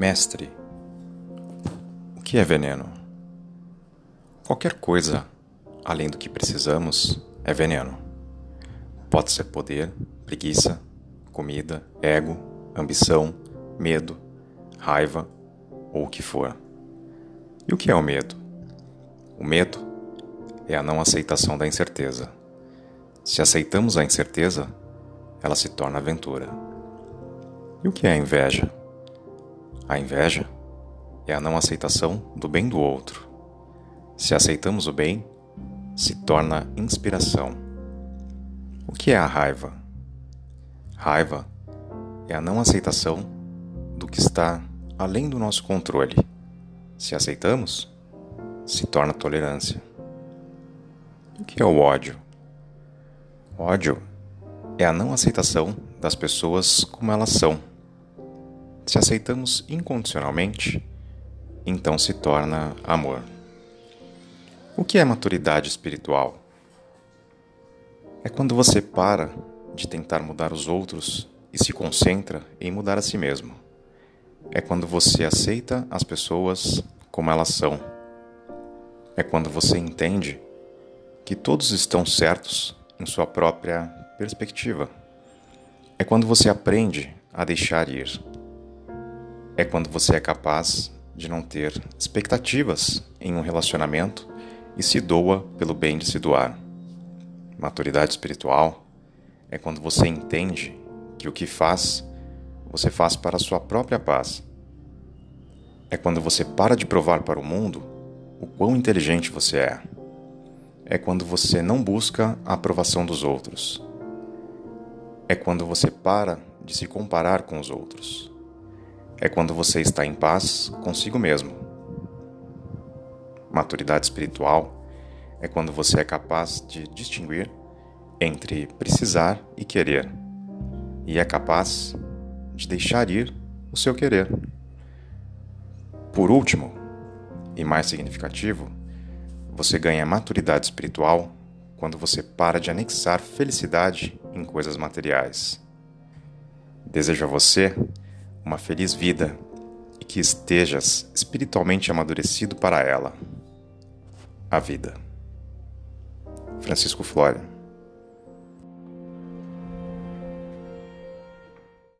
Mestre, o que é veneno? Qualquer coisa além do que precisamos é veneno. Pode ser poder, preguiça, comida, ego, ambição, medo, raiva ou o que for. E o que é o medo? O medo é a não aceitação da incerteza. Se aceitamos a incerteza, ela se torna aventura. E o que é a inveja? A inveja é a não aceitação do bem do outro. Se aceitamos o bem, se torna inspiração. O que é a raiva? Raiva é a não aceitação do que está além do nosso controle. Se aceitamos, se torna tolerância. O que é o ódio? Ódio é a não aceitação das pessoas como elas são se aceitamos incondicionalmente, então se torna amor. O que é maturidade espiritual? É quando você para de tentar mudar os outros e se concentra em mudar a si mesmo. É quando você aceita as pessoas como elas são. É quando você entende que todos estão certos em sua própria perspectiva. É quando você aprende a deixar ir é quando você é capaz de não ter expectativas em um relacionamento e se doa pelo bem de se doar. Maturidade espiritual é quando você entende que o que faz, você faz para a sua própria paz. É quando você para de provar para o mundo o quão inteligente você é. É quando você não busca a aprovação dos outros. É quando você para de se comparar com os outros é quando você está em paz consigo mesmo. Maturidade espiritual é quando você é capaz de distinguir entre precisar e querer, e é capaz de deixar ir o seu querer. Por último, e mais significativo, você ganha maturidade espiritual quando você para de anexar felicidade em coisas materiais. Desejo a você uma feliz vida e que estejas espiritualmente amadurecido para ela. A vida. Francisco Flória